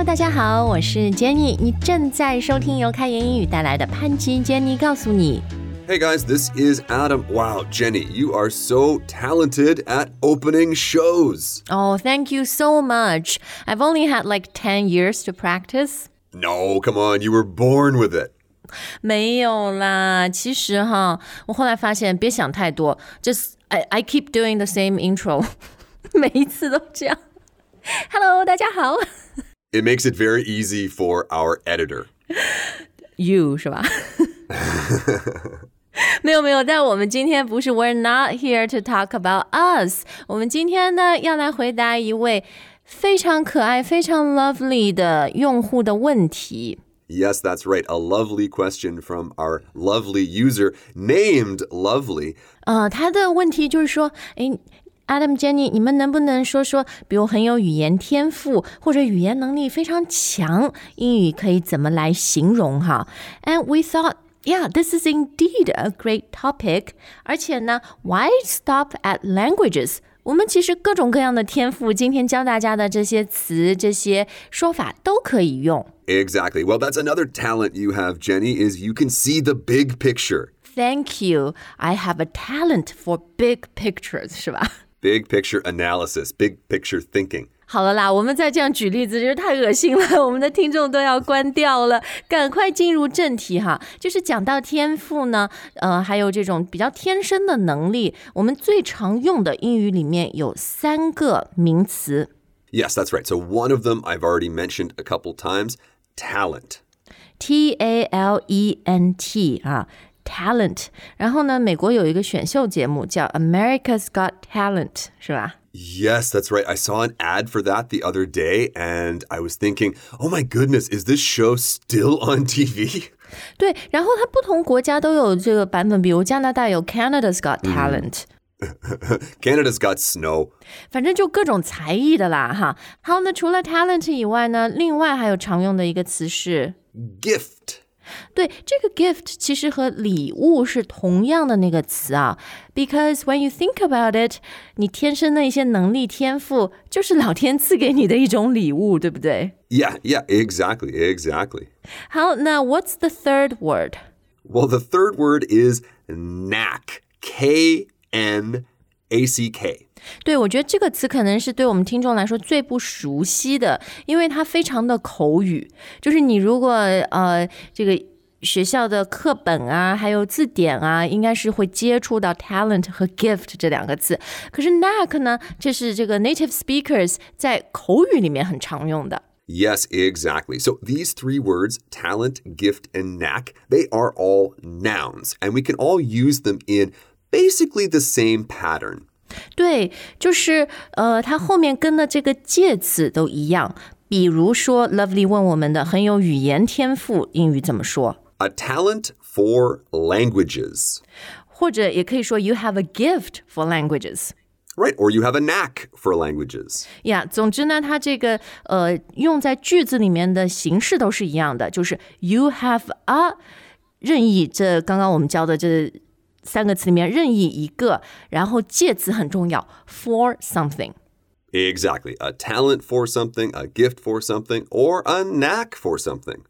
Hello，大家好，我是 Jenny，你正在收听由开言英语带来的潘吉 Jenny 告诉你。 Hey guys, this is Adam. Wow, Jenny, you are so talented at opening shows. Oh, thank you so much. I've only had like 10 years to practice. No, come on, you were born with it. 没有啦，其实哈，我后来发现别想太多，just I I keep doing the same intro，每一次都这样。Hello，大家好 It makes it very easy for our editor. ，You 是吧？没有没有，但我们今天不是 We're not here to talk about us。我们今天呢要来回答一位非常可爱、非常 lovely 的用户的问题。 Yes, that's right. A lovely question from our lovely user named Lovely. 呃，他的问题就是说，诶 Adam Jenny，你们能不能说说，比如很有语言天赋或者语言能力非常强，英语可以怎么来形容哈？And we thought. Yeah, this is indeed a great topic. 而且呢，why stop at languages? 我们其实各种各样的天赋，今天教大家的这些词、这些说法都可以用。 Exactly. Well, that's another talent you have, Jenny, is you can see the big picture. Thank you. I have a talent for big pictures，是吧？ Big picture analysis, big picture thinking. 好了啦，我们再这样举例子，就是太恶心了，我们的听众都要关掉了。赶快进入正题哈，就是讲到天赋呢，呃，还有这种比较天生的能力，我们最常用的英语里面有三个名词 Yes, that's right. So one of them I've already mentioned a couple times talent. ，T A L E N T 啊。 Talent，然后呢，美国有一个选秀节目叫《America's Got Talent》，是吧？ Yes, that's right. I saw an ad for that the other day and I was thinking, oh my goodness, is this show still on TV? 对，然后它不同国家都有这个版本，比如加拿大有 Canada's Got Talent，、 Canada's got snow. 反正就各种才艺的啦，哈。好，那除了 talent 以外呢，另外还有常用的一个词是， Gift. 对，这个 gift 其实和礼物是同样的那个词啊。Because when you think about it，你天生的一些能力天赋，就是老天赐给你的一种礼物，对不对？ Yeah, yeah, exactly, exactly. 好，那 What's the third word？ Well, the third word is knack. K N A C K. 对，我觉得这个词可能是对我们听众来说最不熟悉的，因为它非常的口语。就是你如果呃这个学校的课本啊，还有字典啊，应该是会接触到 talent 和 gift 这两个字。可是 knack 呢，这是这个 native speakers 在口语里面很常用的。 Yes, exactly. So these three words, talent, gift, and knack, they are all nouns, and we can all use them in basically the same pattern. 对，就是呃，它后面跟的这个介词都一样。比如说，Lovely 问我们的很有语言天赋，英语怎么说？ A talent for languages, 或者也可以说 you have a gift for languages。 right? Or you have a knack for languages. 呀总之呢，它这个呃用在句子里面的形式都是一样的，就是 you have a 任意这刚刚我们教的这 三个词里面任意一个，然后介词很重要，for something。 Exactly. A talent for something, a gift for something, or a knack for something.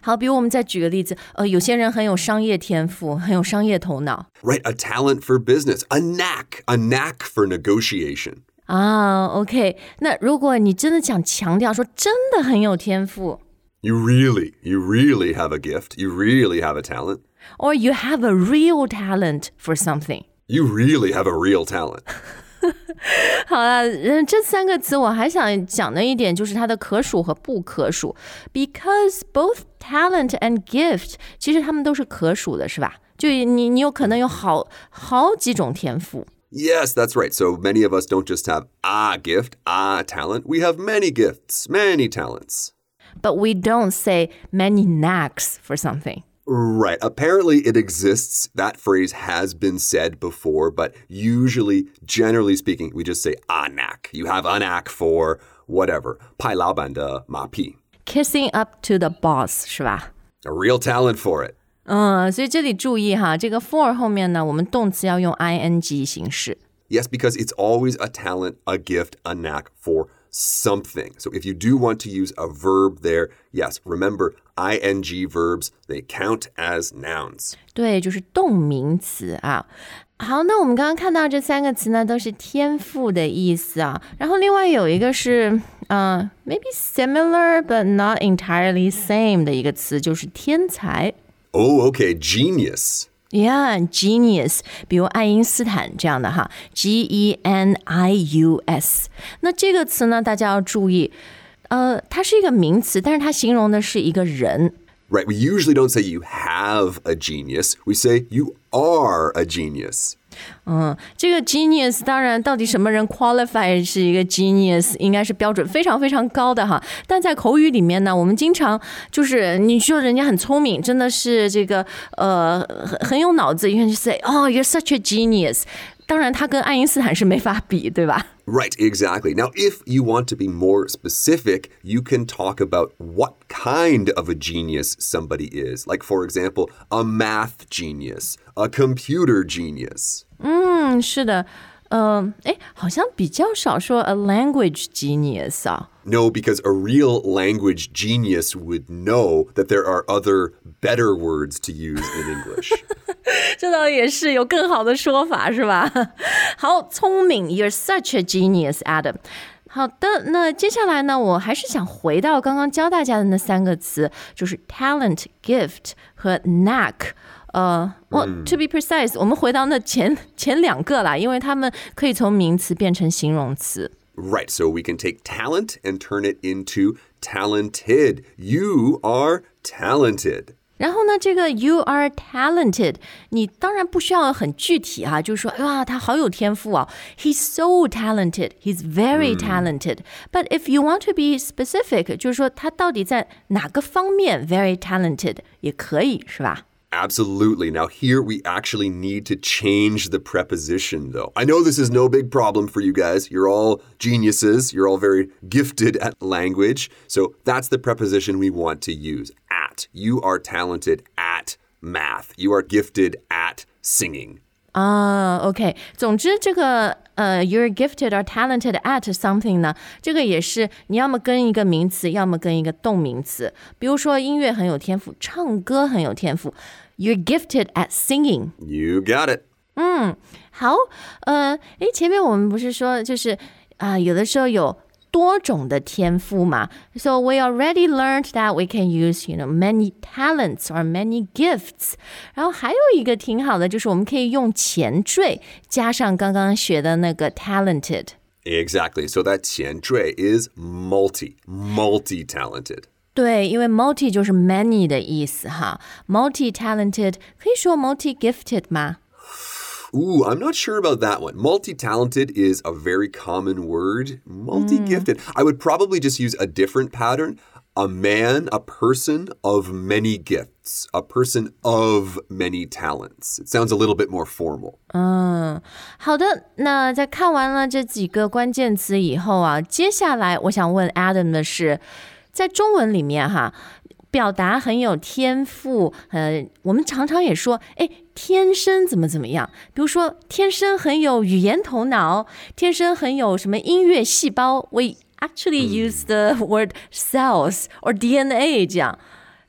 好，比如我们再举个例子，呃，有些人很有商业天赋，很有商业头脑 Right? A talent for business, a knack, a knack for negotiation. 啊。OK，那如果你真的想强调说真的很有天赋 You really, you really have a gift. You really have a talent. ，or you have a real talent for something。 You really have a real talent. 好了，嗯，这三个词我还想讲的一点就是它的可数和不可数，because both talent and gift 其实它们都是可数的，是吧？就你你有可能有好好几种天赋。 Yes, that's right. So many of us don't just have a gift, a talent. We have many gifts, many talents. But we don't say many knacks for something. Right. Apparently, it exists. That phrase has been said before, but usually, generally speaking, we just say a knack. You have a knack for whatever. 派老板的马屁. Kissing up to the boss, 是吧? A real talent for it. 嗯，所以这里注意哈，这个 because it's always a talent, a gift, a knack for something. So if you do want to use a verb there, yes, remember ing verbs, they count as nouns. 对，就是动名词啊。好，那我们刚刚看到这三个词呢，都是天赋的意思啊。然后另外有一个是，呃，maybe similar but not entirely same 的一个词，就是天才。 Oh, okay, genius. Yeah, genius，比如爱因斯坦这样的哈，G E N I U S。那这个词呢，大家要注意， 呃，它是一个名词，但是它形容的是一个人。Right, we usually don't say you have a genius, we say you are a genius. 嗯，这个 genius 当然到底什么人 qualify 是一个 genius，应该是标准非常非常高的哈。但在口语里面呢，我们经常就是你说人家很聪明，真的是这个呃很很有脑子，you can say oh you're such a genius。当然，他跟爱因斯坦是没法比，对吧？ Right, exactly. Now, if you want to be more specific, you can talk about what kind of a genius somebody is. Like, for example, a math genius, a computer genius. 嗯，是的，嗯、呃，哎，好像比较少说 a language genius 啊。 No, because a real language genius would know that there are other better words to use in English. 这倒也是有更好的说法，是吧？好，聪明，You're such a genius, Adam。好的，那接下来呢，我还是想回到刚刚教大家的那三个词，就是 talent、gift 和 knack。呃，我、to be precise，我们回到那前前两个啦，因为它们可以从名词变成形容词。 Right, so we can take talent and turn it into talented. You are talented. 然后呢，这个 you are talented，你当然不需要很具体啊，就是说，哇，他好有天赋啊，he's so talented, he's very talented. But if you want to be specific，就是说他到底在哪个方面 very talented 也可以，是吧？Absolutely. Now, here we actually need to change the preposition, though. I know this is no big problem for you guys. You're all geniuses, you're all very gifted at language. So, that's the preposition we want to use at. You are talented at math, you are gifted at singing. 啊、o k 总之这个 呃，you're gifted or talented at something 呢，这个也是你要么跟一个名词，要么跟一个动名词。比如说音乐很有天赋，唱歌很有天赋，you're gifted at singing。 You got it. 好，呃，诶，前面我们不是说就是啊、有的时候有 多种的天赋嘛？So we already learned that we can use, you know, many talents or many gifts。然后还有一个挺好的，就是我们可以用前缀加上刚刚学的那个 talented。 Exactly. So, that 前缀 is multi, multi talented. 对，因为 multi 就是 many 的意思哈，multi talented 可以说 multi gifted 吗？ Ooh, I'm not sure about that one. Multi talented is a very common word. Multi gifted. I would probably just use a different pattern. A man, a person of many gifts, a person of many talents. It sounds a little bit more formal. 好的，那在看完了这几个关键词以后啊，接下来我想问 Adam 的是，在中文里面哈， 表达很有天赋，呃，我们常常也说，哎，天生怎么怎么样，比如说天生很有语言头脑，天生很有什么音乐细胞，we actually use the word cells or DNA 这样，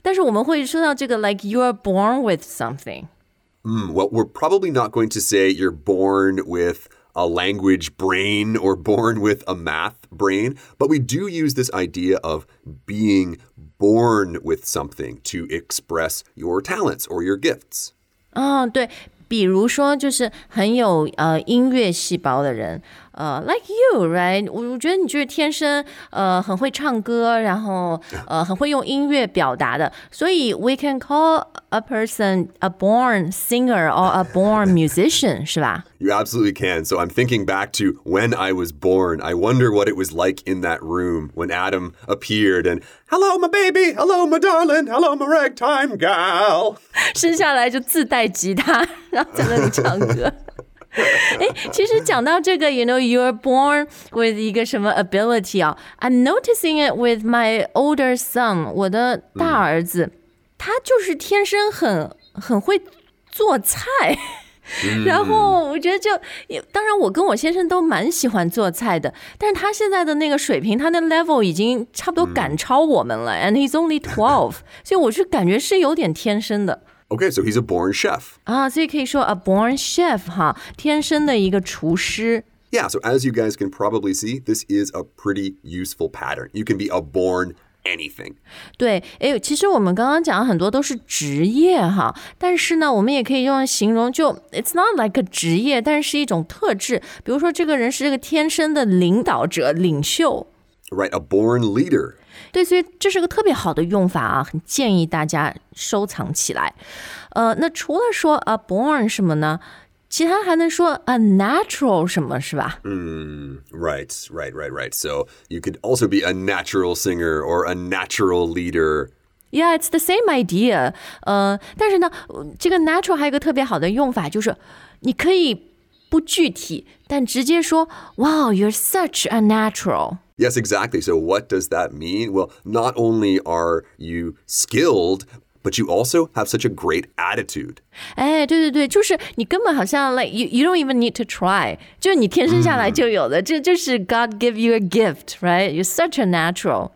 但是我们会说到这个 like you are born with something。 Hmm, well, we're probably not going to say you're born with a language brain or born with a math brain, but we do use this idea of being born with something to express your talents or your gifts. 嗯，对，比如说就是很有呃音乐细胞的人，呃，like you，right？我我觉得你就是天生呃很会唱歌，然后呃很会用音乐表达的，所以 we can call a person a born singer or a born musician，是吧？ You absolutely can. So I'm thinking back to when I was born. I wonder what it was like in that room when Adam appeared and, hello, my baby. Hello, my darling. Hello, my ragtime gal. 生下来就自带吉他，然后在那里唱歌。哎，其实讲到这个，you know you're born with 一个什么 ability 啊？I'm noticing it with my older son，我的大儿子， 他就是天生很很会做菜。然后我觉得就，当然我跟我先生都蛮喜欢做菜的，但是他现在的那个水平，他那 level 已经差不多赶超我们了、a n d he's only twelve，所以我是感觉是有点天生的 Okay, so he's a born chef. 啊，所以可以说 a born chef 哈，天生的一个厨师。Yeah, so as you guys can probably see, this is a pretty useful pattern. You can be a born anything. 对，诶，其实我们刚刚讲的很多都是职业哈，但是呢，我们也可以用来形容，就 it's not like a 职业，但是是一种特质。比如说，这个人是这个天生的领导者、领袖。Right, a born leader. 对，所以这是个特别好的用法啊，很建议大家收藏起来。呃，那除了说 a born 什么呢？其他还能说 a natural 什么是吧？ Right, right, right, right. So you could also be a natural singer or a natural leader. Yeah, it's the same idea. 呃，但是呢，呃这个 natural 还有一个特别好的用法，就是你可以不具体，但直接说，Wow, you're such a natural. Yes, exactly. So what does that mean? Well, not only are you skilled, but you also have such a great attitude. 哎，对对对，就是你根本好像 like you you don't even need to try，就是你天生下来就有的，这就是 God give you a gift, right? You're such a natural.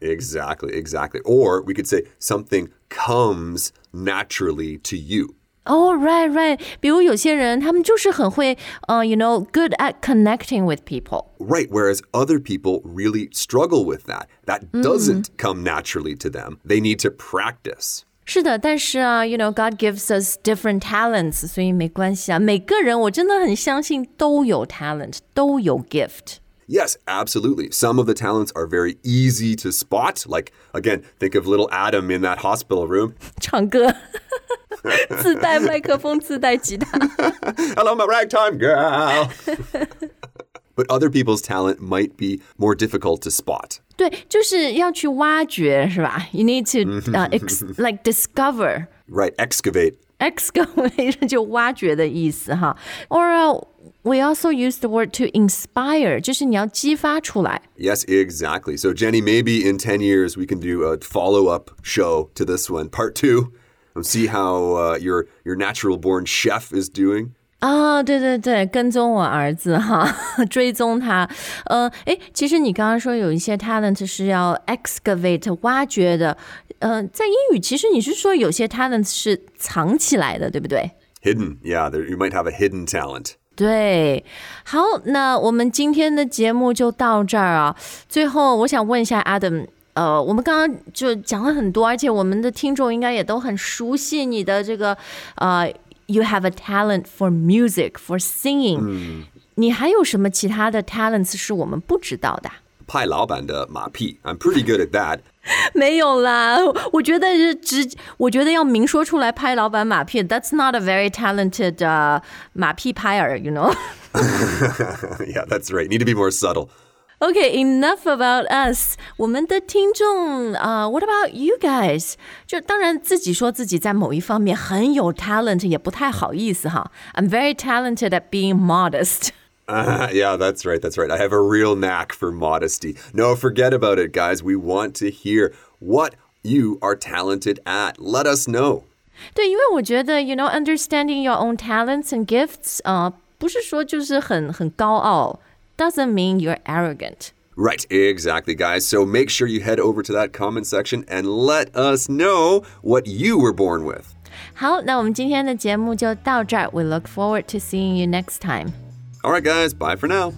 Exactly, exactly. Or we could say something comes naturally to you. Oh, right, right. 比如有些人他们就是很会，呃、y o u know, good at connecting with people. Right, whereas other people really struggle with that. That doesn't come naturally to them. They need to practice. 是的，但是啊，you know, God gives us different talents，所以没关系啊。每个人我真的很相信都有 talent，都有 gift。 Yes, absolutely. Some of the talents are very easy to spot. Like, again, think of little Adam in that hospital room. 唱歌，自带麦克风，自带吉他。 Hello, my ragtime girl. but other people's talent might be more difficult to spot. 对，就是要去挖掘，是吧？You need to 呃、ex like discover。 Right, excavate. excavate 就挖掘的意思哈，or、uh, we also use the word to inspire，就是你要激发出来。 Yes, exactly. So, Jenny, maybe in 10 years we can do a follow up show to this one, part two, and see how uh, your, your natural born chef is doing. 啊，对对对，跟踪我儿子哈，追踪他。呃，诶，其实你刚刚说有一些 talent 是要 excavate 挖掘的，呃，在英语其实你是说有些 talent 是藏起来的，对不对？ Hidden. Yeah, there, you might have a hidden talent. 对，好，那我们今天的节目就到这儿啊。最后，我想问一下 Adam，呃，我们刚刚就讲了很多，而且我们的听众应该也都很熟悉你的这个呃，you have a talent for music for singing、你还有什么其他的 talents 是我们不知道的？派老板的马屁. I'm pretty good at that. 没有啦，我觉得是直，我觉得要明说出来拍老板马屁，That's not a very talented、uh, 马屁拍儿，you know 。 yeah, that's right. Need to be more subtle. Okay, enough about us. 我们的听众啊、w h a t about you guys？就当然自己说自己在某一方面很有 talent 也不太好意思哈。I'm very talented at being modest. Uh, yeah, that's right. That's right. I have a real knack for modesty. No, forget about it, guys. We want to hear what you are talented at. Let us know. 对，因为我觉得，you know, understanding your own talents and gifts，啊、不是说就是很很高傲，doesn't mean you're arrogant。 Right, exactly, guys. So make sure you head over to that comment section and let us know what you were born with. 好，那我们今天的节目就到这儿。We look forward to seeing you next time. All right, guys, bye for now.